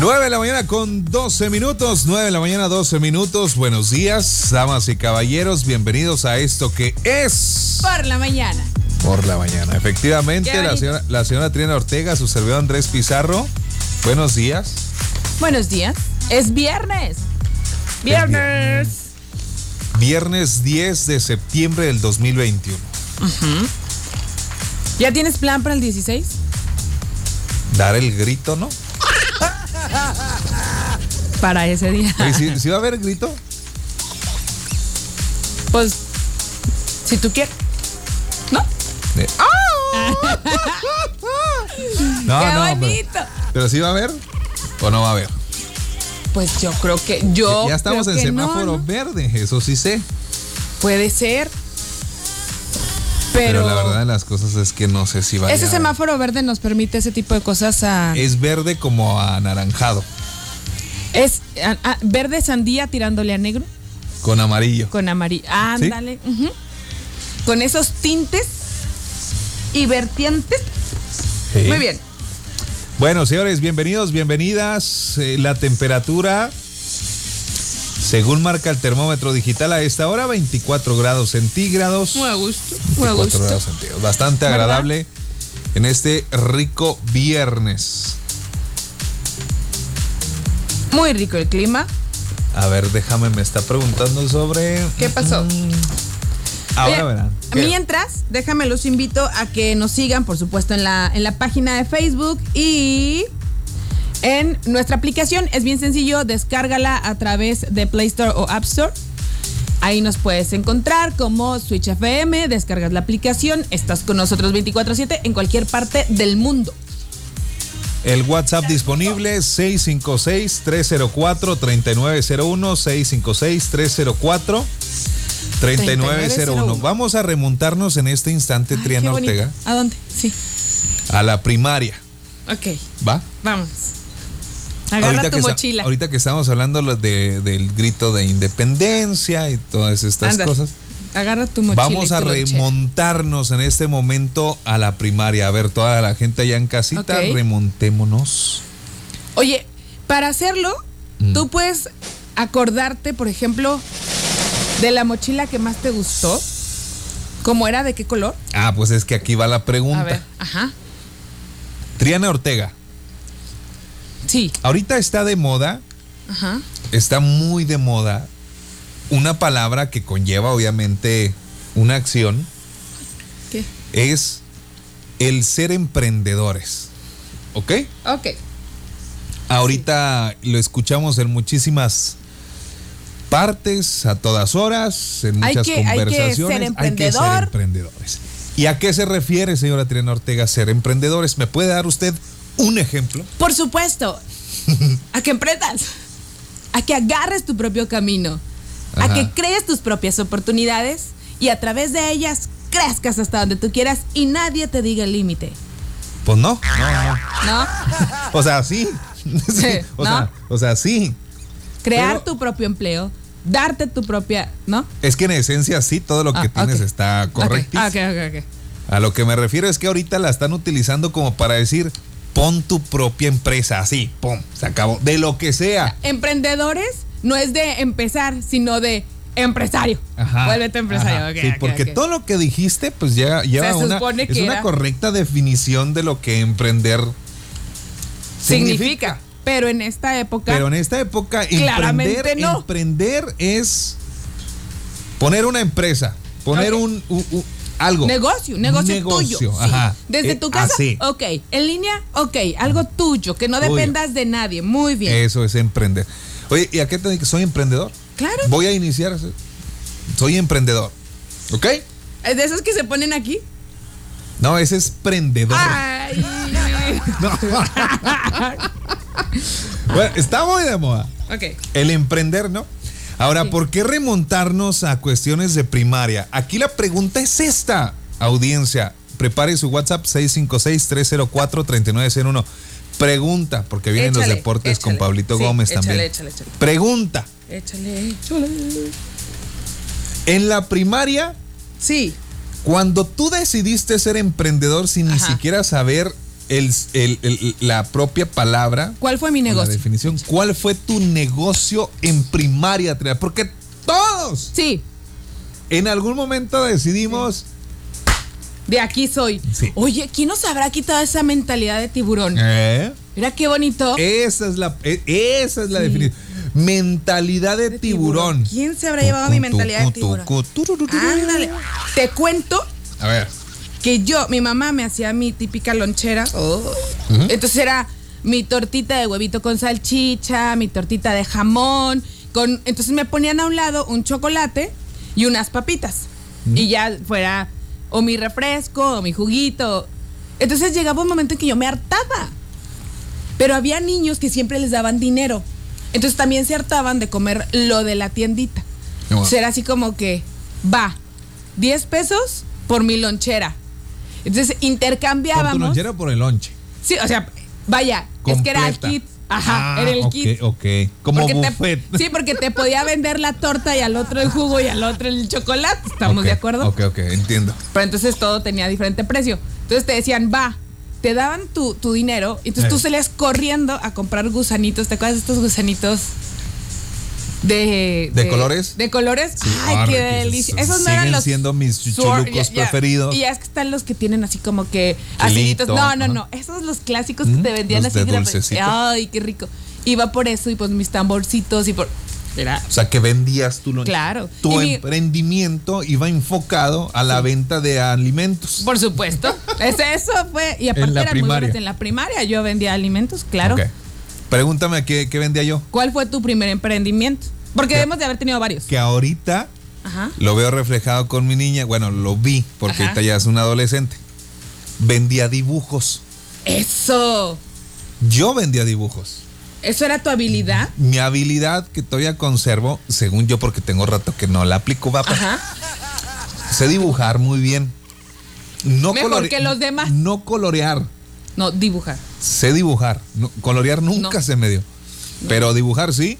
9 de la mañana con 12 minutos, 9 de la mañana 12 minutos. Buenos días, damas y caballeros, bienvenidos a esto que es... Por la mañana. Por la mañana. Efectivamente, la señora, la señora Triana Ortega, su servidor Andrés Pizarro. Buenos días. Buenos días. Es viernes. Viernes. Viernes 10 de septiembre del 2021. ¿Ya tienes plan para el 16? Dar el grito, ¿no? Para ese día. ¿sí, sí va a haber grito? Pues, si tú quieres. ¿No? Eh. No, ¡Qué no, pero, bonito! pero sí va a haber o no va a haber. Pues yo creo que yo. ya estamos en no, semáforo ¿no? verde, eso sí sé. Puede ser. Pero, Pero, la verdad de las cosas es que no sé si va a ese semáforo verde nos permite ese tipo de cosas a. Es verde como anaranjado, Es a- a- verde sandía tirándole a negro con amarillo. con amarillo. Ándale. Con esos tintes y vertientes. Sí. Muy bien. Bueno, señores, bienvenidos, bienvenidas. Eh, la temperatura, según marca el termómetro digital a esta hora, 24 grados centígrados. Muy a gusto. Muy a 24 gusto. grados centígrados. Bastante ¿Verdad? agradable en este rico viernes. Muy rico el clima. A ver, déjame, me está preguntando sobre. ¿Qué pasó? Ahora Oye, verán. Mientras, déjame los invito a que nos sigan, por supuesto, en la, en la página de Facebook y en nuestra aplicación. Es bien sencillo, descárgala a través de Play Store o App Store. Ahí nos puedes encontrar como Switch FM, descargas la aplicación, estás con nosotros 24/7 en cualquier parte del mundo. El WhatsApp disponible 656-304-3901, 656-304-3901. Vamos a remontarnos en este instante, Ay, Triana. Ortega, ¿A dónde? Sí. a la primaria. Ok, ¿Va? vamos. Agarra tu que mochila. ahorita que estamos hablando de- del grito de independencia y todas estas Anda, cosas, Agarra tu mochila. vamos a remontarnos en este momento a la primaria. A ver, toda la gente allá en casita, remontémonos. Oye, para hacerlo, Mm. tú puedes acordarte, por ejemplo, de la mochila que más te gustó. ¿Cómo era? ¿De qué color? Ah, pues es que aquí va la A pregunta. ver, ajá. Triana Ortega, Sí, ahorita está de moda, ajá. está muy de moda una palabra que conlleva obviamente una acción, ¿Qué? es el ser emprendedores. ¿Ok? Ok. Ahorita lo escuchamos en muchísimas partes, a todas horas, en Hay muchas que- hay que ser conversaciones. emprendedor. emprendedores. ¿Y a qué se refiere, señora Triana Ortega, ser emprendedores? ¿Me puede dar usted un ejemplo? Por supuesto, a que emprendas, a que agarres tu propio camino, a que crees tus propias oportunidades y a través de ellas crezcas hasta donde tú quieras y nadie te diga el límite. Pues no, no, no. ¿No? O sea, sí. Sí, o, ¿No? sea, o sea, sí. Crear Pero- tu propio empleo, darte tu propia, ¿no? Es que en esencia sí, todo lo que Ah, tienes ok. está correcto. Ok, ok, ok. A lo que me refiero es que ahorita la están utilizando como para decir, pon tu propia empresa, así, pum, se acabó. De lo que sea. Emprendedores no es de empezar, sino de empresario. Ajá. Vuélvete empresario. Ajá, ok, sí, porque todo lo que dijiste, pues ya lleva Se una, supone es que una correcta definición de lo que emprender significa. Pero en esta época. Pero en esta época, Claramente emprender, no. emprender es poner una empresa, poner Ok. un, un- un- algo. Negocio, negocio, Negocio, tuyo. sí. Desde Eh, tu casa, así. ok. En línea, ok. Algo tuyo, que no Tuyo. dependas de nadie. Muy bien. Eso es emprender. Oye, ¿y a qué te dedicas? Soy emprendedor. Claro. Voy a iniciar. Soy emprendedor. ¿Ok? ¿Es de esos que se ponen aquí? No, ese es prendedor. Ay. Bueno, está muy de moda. ok. El emprender, ¿no? Ahora, Sí. ¿por qué remontarnos a cuestiones de primaria? Aquí la pregunta es esta, audiencia. Prepare su WhatsApp 656-304-3901. Pregunta, porque vienen los Échale, deportes con. Pablito Sí, Gómez échale, también. Échale, échale. Pregunta, Échale, échale. en la primaria, Sí. cuando tú decidiste ser emprendedor sin ni siquiera saber el, el- el- la propia palabra. ¿Cuál fue mi La negocio? definición. ¿Cuál fue tu negocio en primaria? Porque todos Sí, en algún momento decidimos. de aquí soy. Sí. Oye, ¿quién nos habrá quitado esa mentalidad de tiburón? ¿Eh? Mira qué bonito. Esa es la, e- esa es la definición. Mentalidad de, De tiburón. ¿Quién se habrá llevado mi mentalidad de tiburón? Ándale. Te cuento A ver. Que yo, mi mamá me hacía mi típica lonchera. Entonces era mi tortita de huevito con salchicha, mi tortita de jamón. Con, entonces me ponían a un lado un chocolate y unas papitas. Y ya fuera o mi refresco o mi juguito. Entonces llegaba un momento en que yo me hartaba. Pero había niños que siempre les daban dinero. Entonces también se hartaban de comer lo de la tiendita. Qué bueno. Será así como que, va, 10 pesos por mi lonchera. Entonces ¿Por tu intercambiábamos. lonchera o por el lonche? Sí, o sea, vaya, es que era el Completa. kit. Ajá, Ah, era el kit. Ok, Como Porque te- buffet. sí, porque te podía vender la torta y al otro el jugo y al otro el chocolate. ¿Estamos de acuerdo? Ok, ok, entiendo. Pero entonces todo tenía diferente precio. Entonces te decían, va, te daban tu, tu dinero y entonces Eh. tú salías corriendo a comprar gusanitos. ¿Te acuerdas de estos gusanitos? De, ¿De colores? De colores. Ay, qué delicia. esos no eran los. siendo mis chuchulucos preferidos. Y ya es que están los que tienen así como que. Asitos. No, no, no. Esos los clásicos que te vendían los así. de. Ay, qué rico. Iba por eso y pues mis tamborcitos y por. Era. O sea, que vendías tu lonche. Claro. Tu Y mi- emprendimiento iba enfocado a la venta de alimentos. Por supuesto. Es eso fue. Y aparte la eran muy primaria. buenas en la primaria. Yo vendía alimentos, claro. Ok. Pregúntame qué, qué vendía yo. ¿Cuál fue tu primer emprendimiento? Porque Que- debemos de haber tenido varios. Que ahorita Ajá. lo veo reflejado con mi niña. Bueno, lo vi porque Ajá. ahorita ya es una adolescente. Vendía dibujos. Eso. Yo vendía dibujos. ¿Eso era tu habilidad? Mi habilidad que todavía conservo, según yo, porque tengo rato que no la aplico, va, Ajá. sé dibujar muy bien. No Mejor que los demás. No colorear. No, dibujar. Sé dibujar. No, colorear nunca No. se me dio. Pero dibujar sí.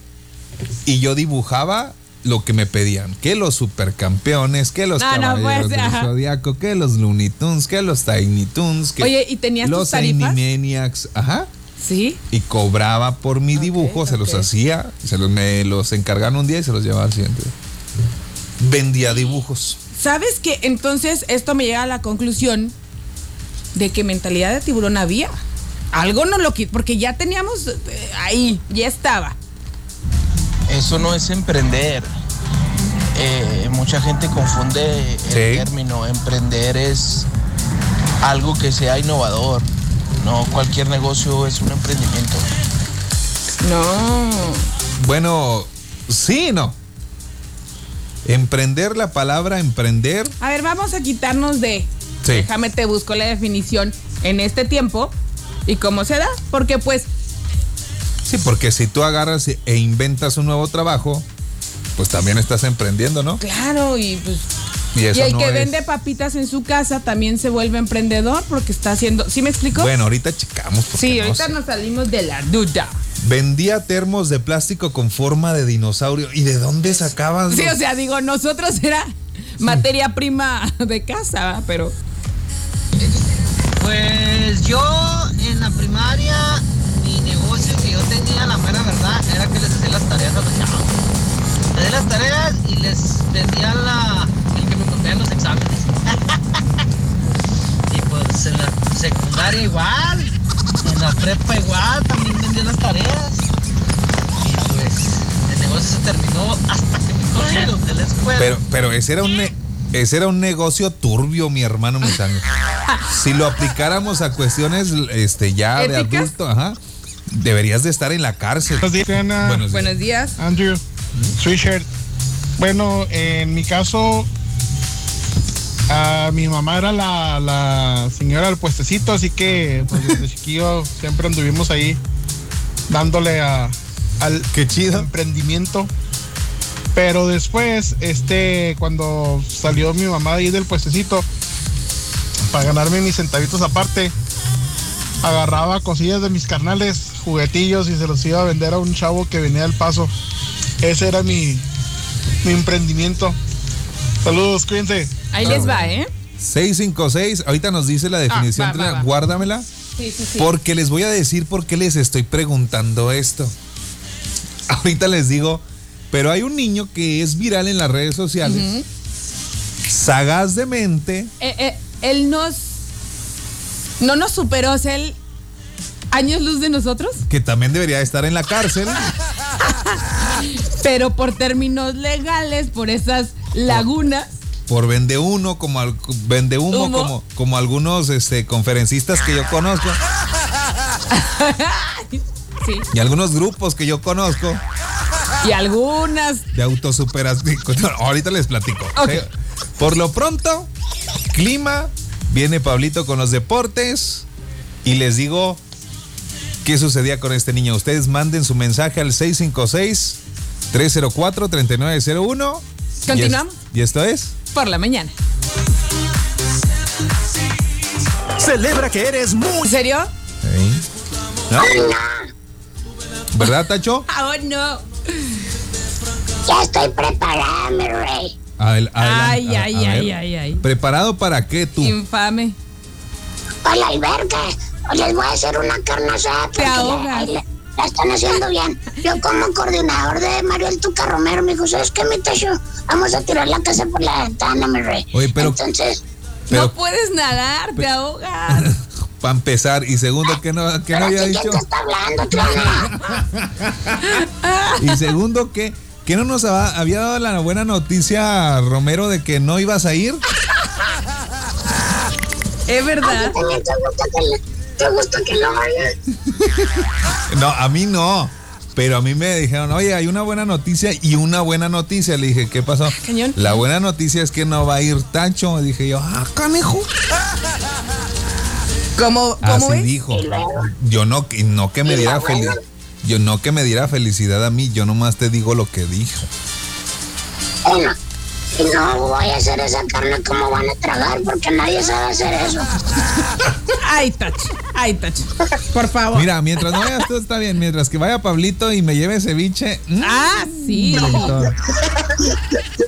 Y yo dibujaba lo que me pedían. Que los supercampeones, que los No, no, caballeros pues, del. Zodiaco, que los Looney Tunes, que los Tiny Tunes, que Oye, ¿y tenías tus los tarifas? Animaniacs. Ajá. Sí. Y cobraba por mi dibujo, se los hacía, se los, me los encargaban un día y se los llevaba al siguiente. día. Vendía dibujos. ¿Sabes que entonces esto me llega a la conclusión de que mentalidad de tiburón había? Algo no lo quitó, porque ya teníamos eh, ahí, ya estaba. Eso no es emprender. Eh, mucha gente confunde el Sí. término. Emprender es algo que sea innovador. No cualquier negocio es un emprendimiento. No. Bueno, sí, y no. Emprender, la palabra emprender, A ver, vamos a quitarnos de. Sí. Déjame te busco la definición en este tiempo y cómo se da, porque pues sí, porque si tú agarras e inventas un nuevo trabajo, pues también estás emprendiendo, ¿no? claro y pues Y el no que es- vende papitas en su casa también se vuelve emprendedor porque está haciendo, ¿sí me explico? Bueno, ahorita checamos. sí, no ahorita sé. nos salimos de la duda. Vendía termos de plástico con forma de dinosaurio. ¿Y de dónde sacabas? Sí, los- o sea, digo, nosotros era materia prima de casa, ¿verdad? pero Pues yo en la primaria, mi negocio que yo tenía, la mera verdad, era que les hacía las tareas a los chavos. Les hacía las tareas y les vendía la, el que me copian los exámenes. y pues en la secundaria igual, en la prepa igual, también vendía las tareas. Y pues el negocio se terminó hasta que me corrieron de la escuela. Pero, pero ese era un ne- ese era un negocio turbio, mi hermano Misano. Si lo aplicáramos a cuestiones este ya de adulto, ajá, deberías de estar en la cárcel. Buenos días, Diana. Buenos días. buenos días. Andrew, Sweatshirt. Bueno, en mi caso, a mi mamá era la, la señora del puestecito, así que pues, desde chiquillo siempre anduvimos ahí dándole a, al Qué chido. emprendimiento. Pero después, este, cuando salió mi mamá ahí del puestecito, para ganarme mis centavitos aparte, agarraba cosillas de mis carnales, juguetillos y se los iba a vender a un chavo que venía del paso. Ese era mi, mi emprendimiento. Saludos, cuídense. Ahí les va, ¿eh? 656, ahorita nos dice la definición, Ah, va, va, va. guárdamela. Sí, sí, sí. Porque les voy a decir por qué les estoy preguntando esto. Ahorita les digo, pero hay un niño que es viral en las redes sociales, sagaz de mente, Eh, eh, él nos. No nos superó, o sea, él. Años luz de nosotros, que también debería estar en la cárcel. pero por términos legales, por esas lagunas. por vende uno como al, vende humo, Humo. como como algunos este conferencistas que yo conozco Sí. y algunos grupos que yo conozco Y algunas. de autosuperación. No, ahorita les platico. Por lo pronto, clima, viene Pablito con los deportes y les digo qué sucedía con este niño. Ustedes manden su mensaje al 656 304 3901. Continuamos. Y esto es Por la mañana. Celebra que eres muy ¿En serio? ¿No? ¿Verdad, Tacho? Ah, oh, no. Ya estoy preparada, mi rey. Adel- Ay. A- ay, a ay, ay, ay. ¿Preparado para qué tú? Infame. Para la alberca. Hoy les voy a hacer una carne asada. porque la- ahogas. La, la están haciendo bien. Yo como coordinador de Mario El Tuca Romero me dijo, ¿sabes qué, mi tacho? Vamos a tirar la casa por la ventana, mi rey. Oye, pero- Entonces, Pero no puedes nadar, te ahogas. para empezar, y segundo, ¿qué no, pero había dicho? está hablando? Y segundo, ¿qué? ¿Qué no nos ha- había dado la buena noticia, Romero, de que no ibas a ir? Es verdad. Te gusta que, le- te gusta que lo vaya. No, a mí no. Pero a mí me dijeron, oye, hay una buena noticia y una buena noticia. Le dije, ¿qué pasó? Cañón. La buena noticia es que no va a ir Tacho. Dije yo, ah, canejo. ¿Cómo, cómo Así ves? dijo. Yo no, que- no que me diera felicidad. Yo no que me diera felicidad a mí, yo nomás te digo lo que dijo. Si no voy a hacer esa carne, ¿cómo van a tragar? Porque nadie sabe hacer eso. Ay, Tacho. Ay, Tacho. Por favor. Mira, mientras no vayas tú está bien, mientras que vaya Pablito y me lleve ceviche. mm, Ah, sí. todo.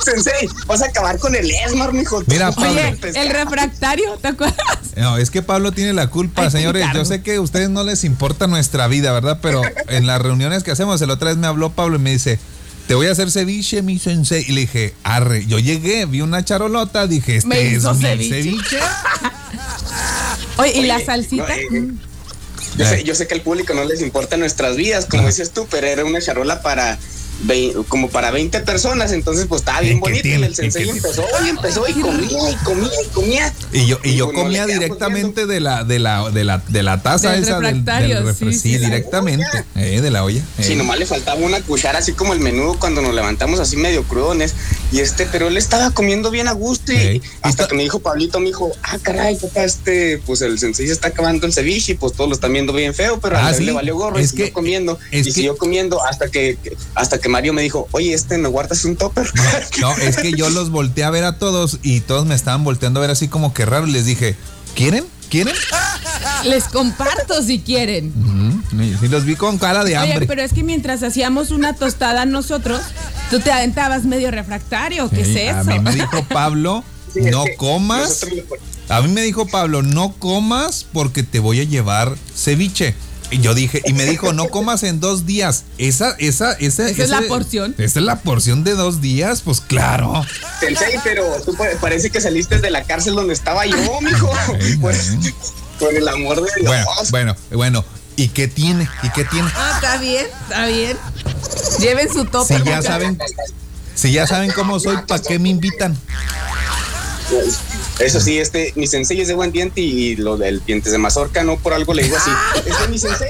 Sensei, vas a acabar con el Esmar, mijo. Mira, Pablo. Oye, el refractario, ¿te acuerdas? No, es que Pablo tiene la culpa, Ay, señores. Yo sé que a ustedes no les importa nuestra vida, ¿verdad? Pero en las reuniones que hacemos, el otra vez me habló Pablo y me dice, te voy a hacer ceviche, mi sensei. Y le dije, arre. Yo llegué, vi una charolota, dije, este Me es hizo mi ceviche. ceviche. Oye, ¿y la salsita? no, eh, Yo sé, yo sé que al público no les importa nuestras vidas, como dices tú, pero era una charola para como para 20 personas, entonces pues estaba ¿Y bien bonito. tiene? Y el ¿Y sensei empezó y empezó y comía y comía y comía. Y yo, y yo bueno, comía directamente de la, de la, de la, de la taza Del esa del, del refre- sí, sí, sí. directamente. Eh, de la olla. eh. Si nomás le faltaba una cuchara así como el menudo cuando nos levantamos así medio crudones. Y este, pero él estaba comiendo bien a gusto y hasta que me dijo Pablito, me dijo, ah, caray, papá, este, pues el sensei se está acabando el ceviche y pues todos lo están viendo bien feo, pero Ah, a él sí. le valió gorro Es y siguió comiendo es y que- siguió comiendo hasta que, hasta que Mario me dijo, oye, este, ¿me guardas un topper? No, es que yo los volteé a ver a todos y todos me estaban volteando a ver así como que raro. Y les dije, ¿quieren? ¿Quieren? Les comparto si quieren. Y sí los vi con cara de Oye, hambre. pero es que mientras hacíamos una tostada nosotros, tú te aventabas medio refractario. ¿Qué Sí, es A eso? mí me dijo Pablo, Sí, no comas. A mí me dijo Pablo, no comas porque te voy a llevar ceviche. Y yo dije, y me dijo, no comas en dos días. Esa, esa, esa. ¿Esa es la porción? Esa es la porción de dos días, pues claro. Sensei, pero tú pa- parece que saliste de la cárcel donde estaba yo, mijo. Pues, por el amor de Dios. Bueno, bueno, bueno. ¿Y qué tiene? ¿Y qué tiene? Ah, está bien, está bien. Lleven su tope. Si ya saben, si ya saben cómo soy, ¿para qué me invitan? Eso sí, este, mi sensei es de buen diente y lo del dientes de mazorca, no por algo le digo así. Este mi sensei.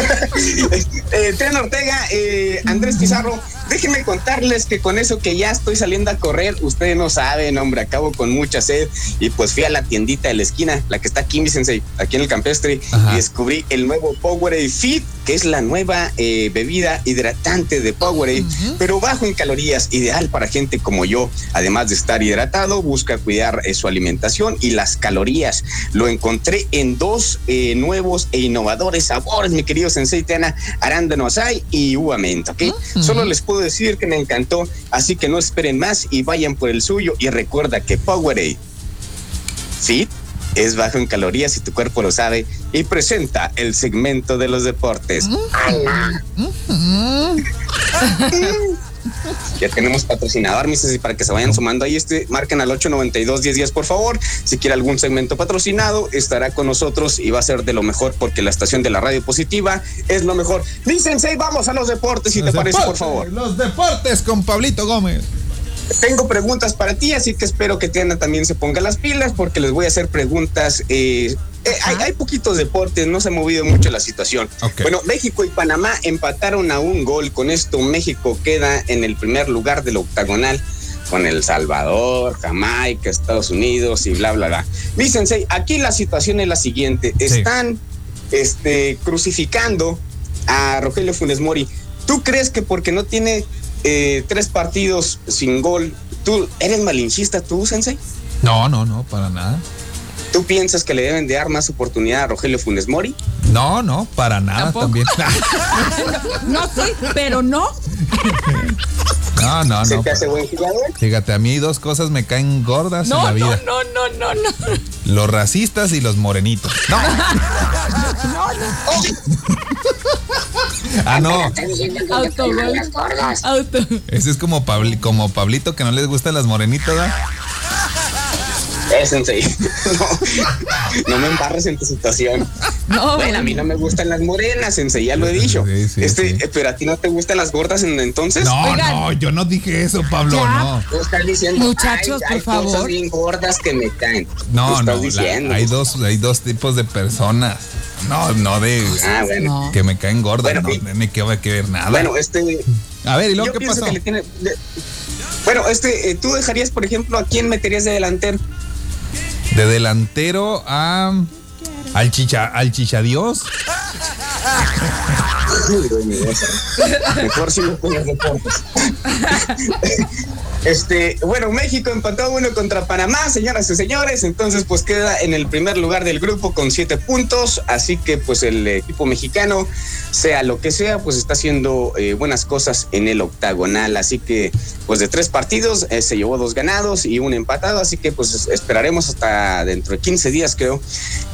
Eh, eh, Triana Ortega, eh, Andrés Pizarro, déjenme contarles que con eso que ya estoy saliendo a correr, ustedes no saben, hombre, acabo con mucha sed y pues fui a la tiendita de la esquina, la que está aquí, mi sensei, aquí en el campestre, Ajá. y descubrí el nuevo Powerade Fit, que es la nueva eh, bebida hidratante de Powerade, pero bajo en calorías, ideal para gente como yo. Además de estar hidratado, busca cuidar eh, su alimentación y las calorías. Lo encontré en dos eh, nuevos e innovadores sabores, mi querido Sensei Tena, arándano asai y uva menta, ¿ok? Solo les puedo decir que me encantó, así que no esperen más y vayan por el suyo y recuerda que Powerade Fit es bajo en calorías y tu cuerpo lo sabe y presenta el segmento de los deportes. Ya tenemos patrocinador, mis y para que se vayan sumando ahí, este, marquen al 892 10 días, por favor. Si quiere algún segmento patrocinado, estará con nosotros y va a ser de lo mejor porque la estación de la radio positiva es lo mejor. Y vamos a los deportes, si Los te parece, por favor. Los deportes con Pablito Gómez. Tengo preguntas para ti, así que espero que Tiana también se ponga las pilas porque les voy a hacer preguntas. eh, eh, hay, hay poquitos deportes, no se ha movido mucho la situación. Bueno, México y Panamá empataron a un gol. Con esto, México queda en el primer lugar del octagonal con El Salvador, Jamaica, Estados Unidos y bla, bla, bla. Mi sensei, aquí la situación es la siguiente. Están este, crucificando a Rogelio Funes Mori. ¿Tú crees que porque no tiene eh, tres partidos sin gol, tú eres malinchista tú, Sensei? No, no, no, para nada. ¿Tú piensas que le deben de dar más oportunidad a Rogelio Funes Mori? No, no, para nada Tampoco. también. No soy, pero no. No, no, ¿Se no. te hace buen jugador? Fíjate, a mí dos cosas me caen gordas en No, la no, vida. no, no, no, no. Los racistas y los morenitos. No. Ah, no. Te Autogol. pegan las gordas. Auto. Ese es como, Pabli- como Pablito que no les gustan las morenitas, ¿verdad? Eh, Sensei. No, no me embarres en tu situación. No, Bueno, a mí no me gustan las morenas, Sensei, ya lo he dicho. Sí, sí, este, sí. eh, Pero a ti no te gustan las gordas en- entonces. No, Oigan. no, yo no dije eso, Pablo, Ya. no. Estás diciendo, Muchachos, "Ay, hay por favor". cosas bien gordas que me caen. No, no, estás la- diciendo. hay dos, hay dos tipos de personas. No, no de Ah, bueno. No. que me caen gordas, Bueno, no, tiene que ver que ver nada. Bueno, este. a ver, ¿y luego yo qué pasó? que le tiene. de- bueno, este, eh, tú dejarías, por ejemplo, a quién meterías de delantero. De delantero a al chicha, al chichadios. Mejor si no pones deportes. Este, bueno, México empató uno contra Panamá, señoras y señores. Entonces, pues queda en el primer lugar del grupo con siete puntos. Así que, pues, el equipo mexicano, sea lo que sea, pues está haciendo eh, buenas cosas en el octagonal. Así que, pues, de tres partidos eh, se llevó dos ganados y un empatado. Así que, pues, es- esperaremos hasta dentro de 15 días, creo,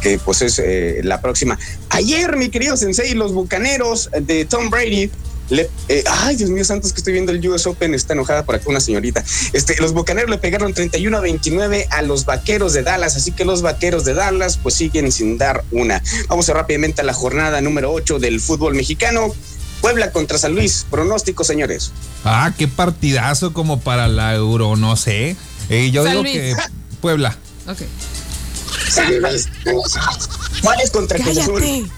que pues es eh, la próxima. Ayer, mi querido Sensei, los bucaneros de Tom Brady. Le, eh, ay, Dios mío, santos, que estoy viendo el US Open, está enojada por acá una señorita. Este, los bucaneros le pegaron 31 a 29 a los vaqueros de Dallas, así que los vaqueros de Dallas pues siguen sin dar una. Vamos a rápidamente a la jornada número 8 del fútbol mexicano. Puebla contra San Luis. Pronóstico, señores. Ah, qué partidazo como para la Euro, no sé. Eh, yo San digo Luis. que Puebla. Ok. San Luis. Juárez contra Cruz Azul.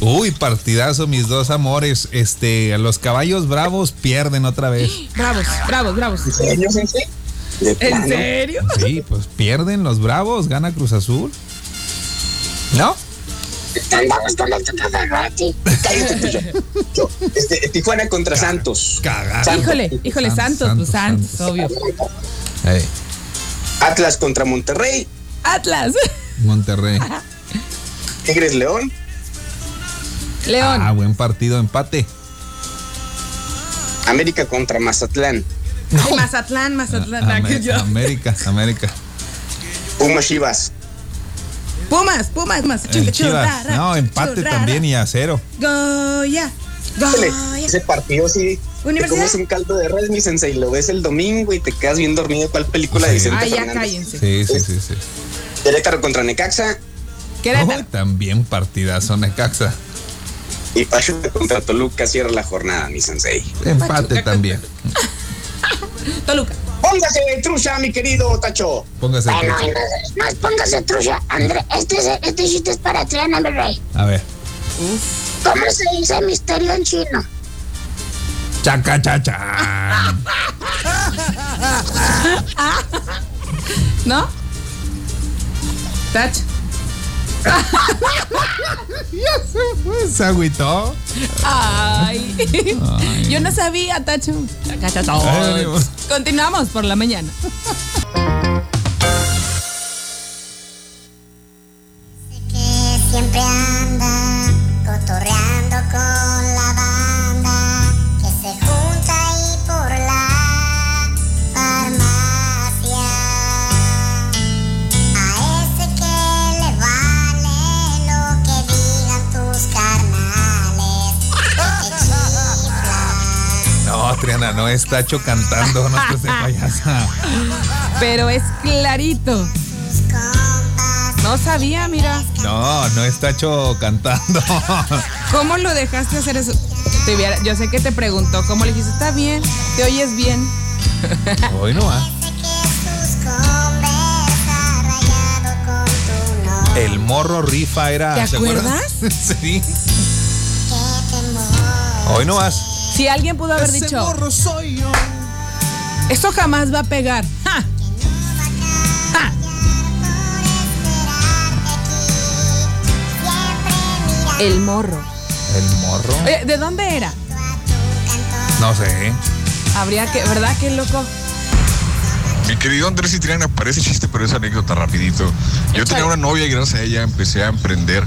Uy, partidazo, mis dos amores. Este, los caballos bravos pierden otra vez. Bravos, bravos, bravos. ¿En serio, ¿En serio? Sí, pues pierden los bravos, gana Cruz Azul. ¿No? Andamos con el Tuca Ferretti. Cállate, tú, yo. Yo, este, Tijuana contra Santos. Cagada. Santos. Híjole, híjole, Santos, Santos, pues Santos, Santos, obvio. Ey, Atlas contra Monterrey. Atlas. Monterrey. Tigres León. León. Ah, buen partido, empate. América contra Mazatlán. Ay, Mazatlán, Mazatlán. Yo. América, América. Pumas Chivas. Pumas, Pumas, Chivas. No, empate también y a cero. Goya. Goya. ese partido sí. Te comes un caldo de res, mi sensei, lo ves el domingo y te quedas bien dormido. ¿Cuál película de Sí. Vicente Ay, ya Fernández? cállense. Sí, sí, sí, sí. Querétaro contra Necaxa Querétaro. Oh, también partidazo Necaxa. Y Pachuca contra Toluca cierra la jornada, mi sensei. Empate Pachuca también. Toluca. Póngase trucha, mi querido Tacho. Póngase. Bueno, trucha. entonces, no póngase trucha. André, este, es- este chiste es para Triana, mi rey. A ver. ¿Cómo se dice misterio en chino? Chaca, chacha. ¿No? Tach. Se agüitó. Ay. Yo no sabía, Tacho. Continuamos por la mañana. Triana, no es Tacho cantando, no de payasa. Pero es clarito. No sabía, mira. No, no es Tacho cantando. ¿Cómo lo dejaste hacer eso? Te hubiera- yo sé que te preguntó, ¿cómo le dijiste? Está bien, te oyes bien. Hoy no va. El morro rifa era. ¿Te ¿se acuerdan? acuerdas? sí. Hoy no vas. Si alguien pudo haber Ese dicho, morro soy yo. esto jamás va a pegar. ¡Ja! ¡Ja! El morro. El morro. Oye, ¿De dónde era? No sé. Habría que, ¿verdad? Qué loco. Mi querido Andrés y Triana, parece chiste, pero es anécdota rapidito. Yo tenía una novia y gracias a ella empecé a emprender.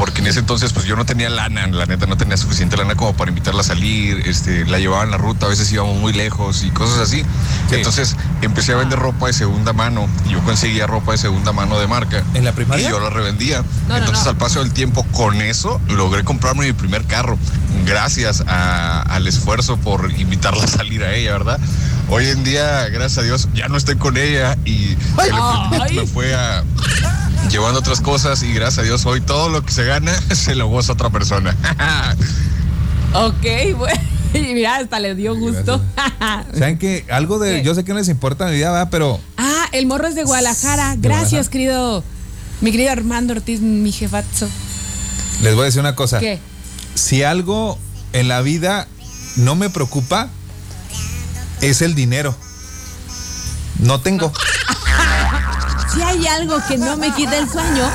Porque en ese entonces, pues yo no tenía lana, la neta no tenía suficiente lana como para invitarla a salir, este, la llevaba en la ruta, a veces íbamos muy lejos y cosas así. Entonces empecé a vender ropa de segunda mano y yo conseguía ropa de segunda mano de marca. ¿En la primaria? Y yo la revendía. no, entonces no. al paso del tiempo, con eso, logré comprarme mi primer carro. Gracias a- al esfuerzo por invitarla a salir a ella, ¿verdad? Hoy en día, gracias a Dios, ya no estoy con ella y el emprendimiento me fue a, llevando otras cosas y gracias a Dios hoy todo lo que se gana se lo goza otra persona. Ok, bueno. Y mira, hasta le dio gusto. ¿Saben que Algo de. ¿Qué? Yo sé que no les importa mi vida, ¿verdad? Pero ah, el morro es de Guadalajara. De Gracias, Guadalajara. querido. Mi querido Armando Ortiz, mi jefazo. les voy a decir una cosa. ¿Qué? Si algo en la vida no me preocupa, es el dinero. No tengo. Si hay algo que no me quita el sueño,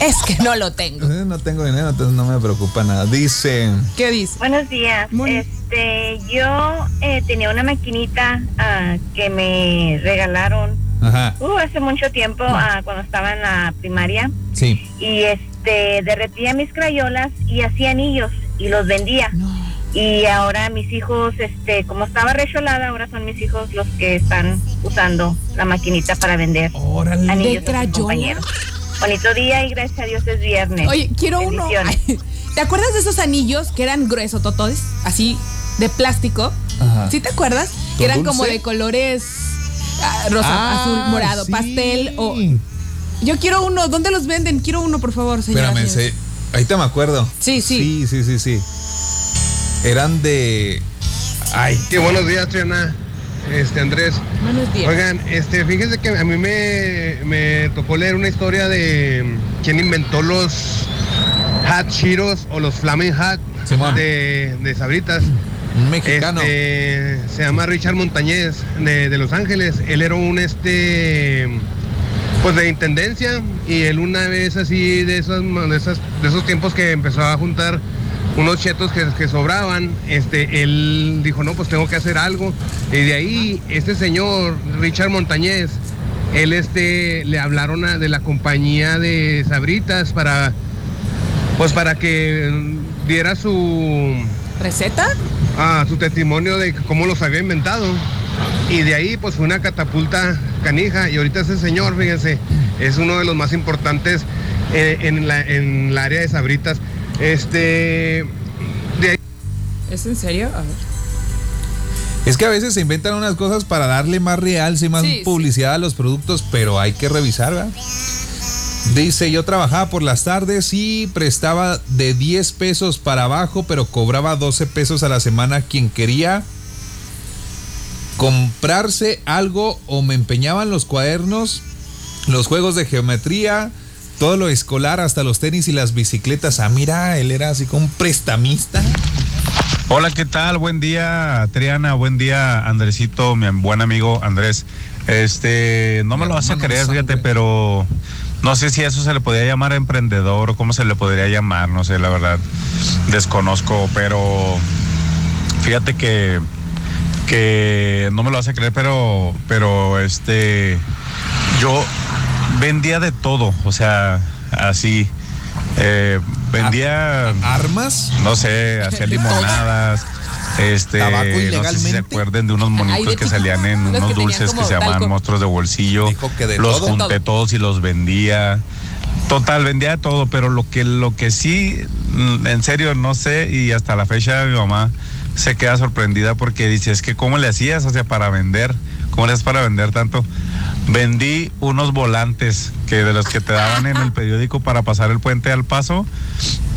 es que no lo tengo. Eh, No tengo dinero, entonces no me preocupa nada. Dice. ¿Qué dice? Buenos días. Este, yo eh, tenía una maquinita ah, que me regalaron Ajá. uh, hace mucho tiempo ah, cuando estaba en la primaria Sí. y este derretía mis crayolas y hacía anillos y los vendía. Y ahora mis hijos, este, como estaba recholada, ahora son mis hijos los que están usando la maquinita para vender Órale. anillos ¿De a sus compañeros. Bonito día y gracias a Dios es viernes. Oye, quiero uno. ¿Te acuerdas de esos anillos que eran gruesos, totodes? Así, de plástico. Ajá. ¿Sí te acuerdas? ¿Con Que eran dulce? como de colores ah, rosa, Ah, azul, morado, sí. pastel o. Yo quiero uno. ¿Dónde los venden? Quiero uno, por favor, señora. Espérame, se- ahorita me acuerdo. Sí, sí. Sí, sí, sí, sí. Eran de. Ay. Sí, buenos días, Triana. Este, Andrés. Buenos días. Oigan, este, fíjense que a mí me, me tocó leer una historia de quién inventó los Hat Cheetos o los Flaming Hat de, de Sabritas. Un mexicano. Este, se llama Richard Montañez de, de Los Ángeles. Él era un este pues de intendencia y él una vez así de esos de, esas, de esos tiempos que empezó a juntar unos chetos que, que sobraban, este, él dijo, no, pues tengo que hacer algo. Y de ahí, este señor, Richard Montañez, él este, le hablaron a- de la compañía de Sabritas para, pues para que diera su... ¿Receta? Ah, su testimonio de cómo los había inventado. Y de ahí, pues fue una catapulta canija. Y ahorita ese señor, fíjense, es uno de los más importantes eh, en, la, en la área de Sabritas. Este. De. ¿Es en serio? A ver. Es que a veces se inventan unas cosas para darle más realce y más Sí, sí. publicidad a los productos, pero hay que revisar, ¿verdad? Dice, yo trabajaba por las tardes y prestaba de 10 pesos para abajo, pero cobraba 12 pesos a la semana quien quería comprarse algo o me empeñaban los cuadernos, los juegos de geometría, todo lo escolar, hasta los tenis y las bicicletas. Ah, mira, él era así como un prestamista. Hola, ¿qué tal? Buen día, Triana. Buen día, Andresito, mi buen amigo Andrés. Este, no me lo vas a creer, fíjate, pero no sé si a eso se le podría llamar emprendedor o cómo se le podría llamar, no sé, la verdad, desconozco, pero fíjate que que no me lo vas a creer, pero pero este yo vendía de todo, o sea, así eh, vendía armas, no sé, hacía limonadas. Este, no sé si se acuerden de unos monitos de que salían en que unos dulces que se llamaban monstruos de bolsillo. que de los todo. junté Todo. todos y los vendía. Total, vendía de todo, pero lo que, lo que sí, mm, en serio, no sé, y hasta la fecha mi mamá se queda sorprendida porque dice, es que ¿cómo le hacías? O sea, para vender, ¿cómo le haces para vender tanto? Vendí unos volantes que de los que te daban en el periódico para pasar el puente al paso.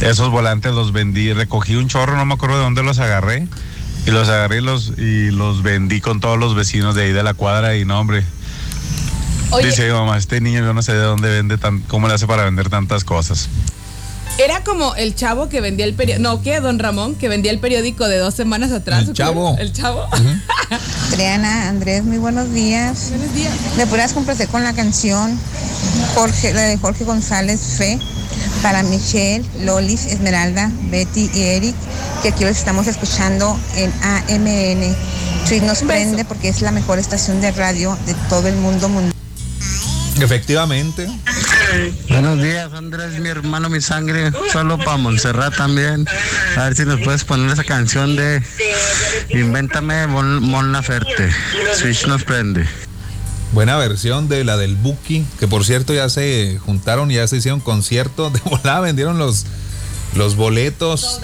Esos volantes los vendí, recogí un chorro, no me acuerdo de dónde los agarré. Y los agarré y los, y los vendí con todos los vecinos de ahí de la cuadra y no, hombre. Oye. Dice mamá, este niño yo no sé de dónde vende, tan, cómo le hace para vender tantas cosas. Era como el chavo que vendía el periódico. No, ¿qué? Don Ramón, que vendía el periódico de dos semanas atrás. El chavo. El chavo. Triana, Andrés, muy buenos días. Buenos días. ¿Me pudieras complacer con la canción Jorge, la de Jorge González Fe para Michelle, Lolis, Esmeralda, Betty y Eric, que aquí los estamos escuchando en AMN. Tweet nos prende porque es la mejor estación de radio de todo el mundo mundial. Efectivamente. Buenos días, Andrés, mi hermano, mi sangre. Solo para Montserrat también. A ver si nos puedes poner esa canción de Invéntame Mon, Laferte. Switch nos prende. Buena versión de la del Buki, que por cierto ya se juntaron, ya se hicieron concierto. De volada vendieron los, los boletos.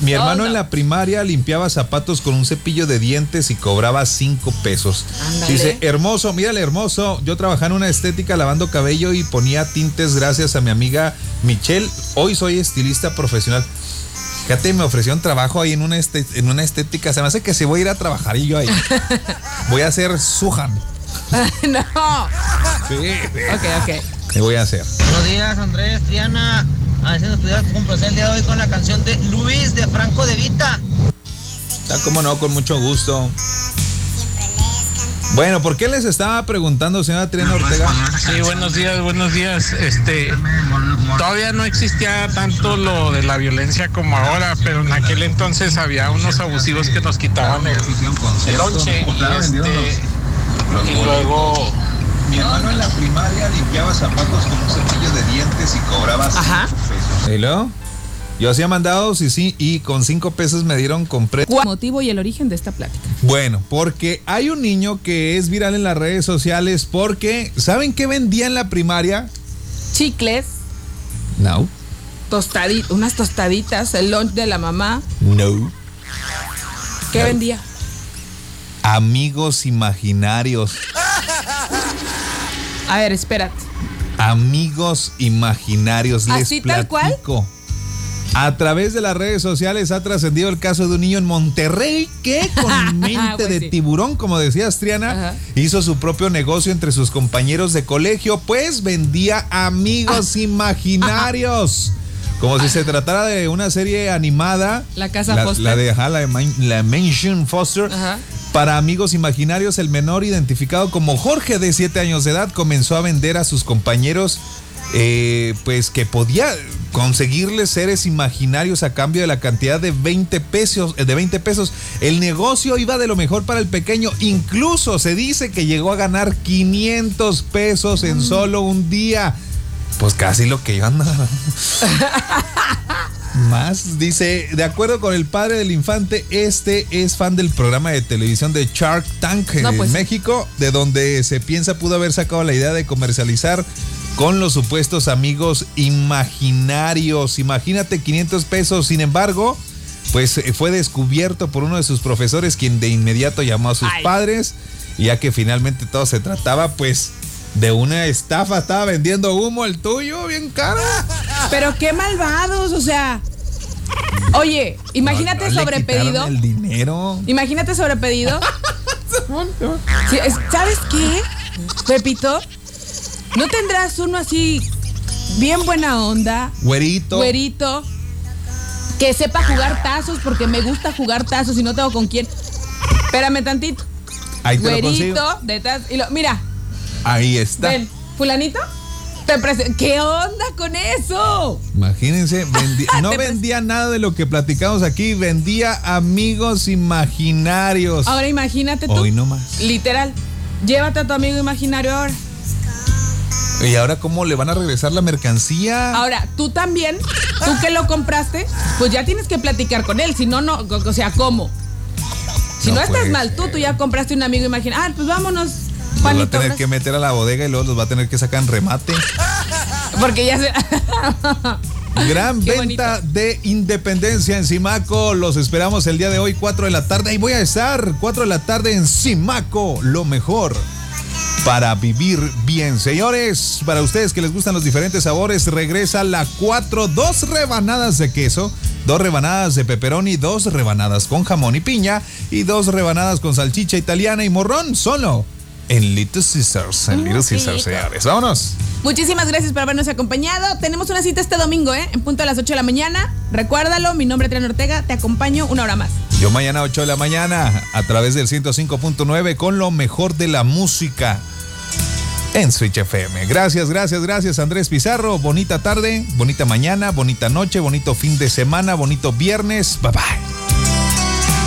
Mi hermano en la primaria limpiaba zapatos con un cepillo de dientes y cobraba cinco pesos. Ándale. Dice, hermoso, mírale hermoso. Yo trabajaba en una estética lavando cabello y ponía tintes gracias a mi amiga Michelle. Hoy soy estilista profesional. Fíjate, me ofrecieron trabajo ahí en una, este- en una estética. Se me hace que si voy a ir a trabajar y yo ahí. voy a hacer Suhan. no. Sí, Ok, ok. ¿Qué voy a hacer? Buenos días, Andrés, Triana. A ver si nos pudieras complacer el día de hoy con la canción de Luis de Franco de Vita. Está como no, con mucho gusto. Bueno, ¿por qué les estaba preguntando, señora Triana Ortega? Sí, buenos días, buenos días. Este, todavía no existía tanto lo de la violencia como ahora, pero en aquel entonces había unos abusivos que nos quitaban el, el lonche y este, y luego Mi hermano en la primaria limpiaba zapatos con un cepillo de dientes y cobraba Ajá. ¿Y luego? Yo hacía mandados y sí, y con cinco pesos me dieron, compré. ¿Cuál motivo y el origen de esta plática? Bueno, porque hay un niño que es viral en las redes sociales porque, ¿saben qué vendía en la primaria? Chicles, No. tostaditas, unas tostaditas, el lunch de la mamá. No. ¿Qué vendía? Amigos imaginarios. A ver, espérate. Amigos imaginarios. Les ¿Así tal cual? A través de las redes sociales ha trascendido el caso de un niño en Monterrey que con mente Pues de sí. tiburón, como decías Triana, Ajá. hizo su propio negocio entre sus compañeros de colegio, pues vendía amigos imaginarios. Como si se tratara de una serie animada. La Casa la, Foster. La de ajá, la, de Man- la Mansion Foster. Ajá. Para amigos imaginarios, el menor identificado como Jorge de 7 años de edad comenzó a vender a sus compañeros eh, pues que podía conseguirles seres imaginarios a cambio de la cantidad de 20 pesos, eh, de 20 pesos. El negocio iba de lo mejor para el pequeño, incluso se dice que llegó a ganar 500 pesos en solo un día. Pues casi lo que yo andaba. Más, dice, de acuerdo con el padre del infante, este es fan del programa de televisión de Shark Tank No, en pues. México, de donde se piensa pudo haber sacado la idea de comercializar con los supuestos amigos imaginarios. Imagínate 500 pesos, sin embargo, pues eh, fue descubierto por uno de sus profesores, quien de inmediato llamó a sus Ay. padres, ya que finalmente todo se trataba, pues, de una estafa, estaba vendiendo humo el tuyo, bien caro. Pero qué malvados, o sea. Oye, imagínate No, sobrepedido. el dinero. Imagínate sobrepedido. Sí, ¿Sabes qué, Pepito? ¿No tendrás uno así bien buena onda, Güerito. güerito, que sepa jugar tazos porque me gusta jugar tazos y no tengo con quién? Espérame tantito. Ahí te lo. Y lo, mira, Ahí está. ven, fulanito, te ¿Qué onda con eso? Imagínense, no vendía nada de lo que platicamos aquí, vendía amigos imaginarios. Ahora imagínate tú. Hoy no más. Literal. Llévate a tu amigo imaginario ahora. ¿Y ahora cómo le van a regresar la mercancía? Ahora, tú también, tú que lo compraste, pues ya tienes que platicar con él. Si no, no, o sea, ¿cómo? Si no, No estás mal, tú, tú ya compraste un amigo imaginario. Ah, pues vámonos, Los va a tener que meter a la bodega y luego los va a tener que sacar en remate. Porque ya se. Gran Qué venta de Independencia en Simaco. Los esperamos el día de hoy, 4 de la tarde. Ahí voy a estar, 4 de la tarde en Simaco. Lo mejor para vivir bien. Señores, para ustedes que les gustan los diferentes sabores, regresa la 4, dos rebanadas de queso, dos rebanadas de pepperoni, dos rebanadas con jamón y piña y dos rebanadas con salchicha italiana y morrón, solo en Little Caesars. En Little Caesars, señores. Vámonos. Muchísimas gracias por habernos acompañado. Tenemos una cita este domingo, ¿eh? En punto a las 8 de la mañana. Recuérdalo, mi nombre es Triana Ortega. Te acompaño una hora más. Yo mañana 8 de la mañana a través del 105.9 con lo mejor de la música en Switch FM. Gracias, gracias, gracias Andrés Pizarro. Bonita tarde, bonita mañana, bonita noche, bonito fin de semana, bonito viernes. Bye bye.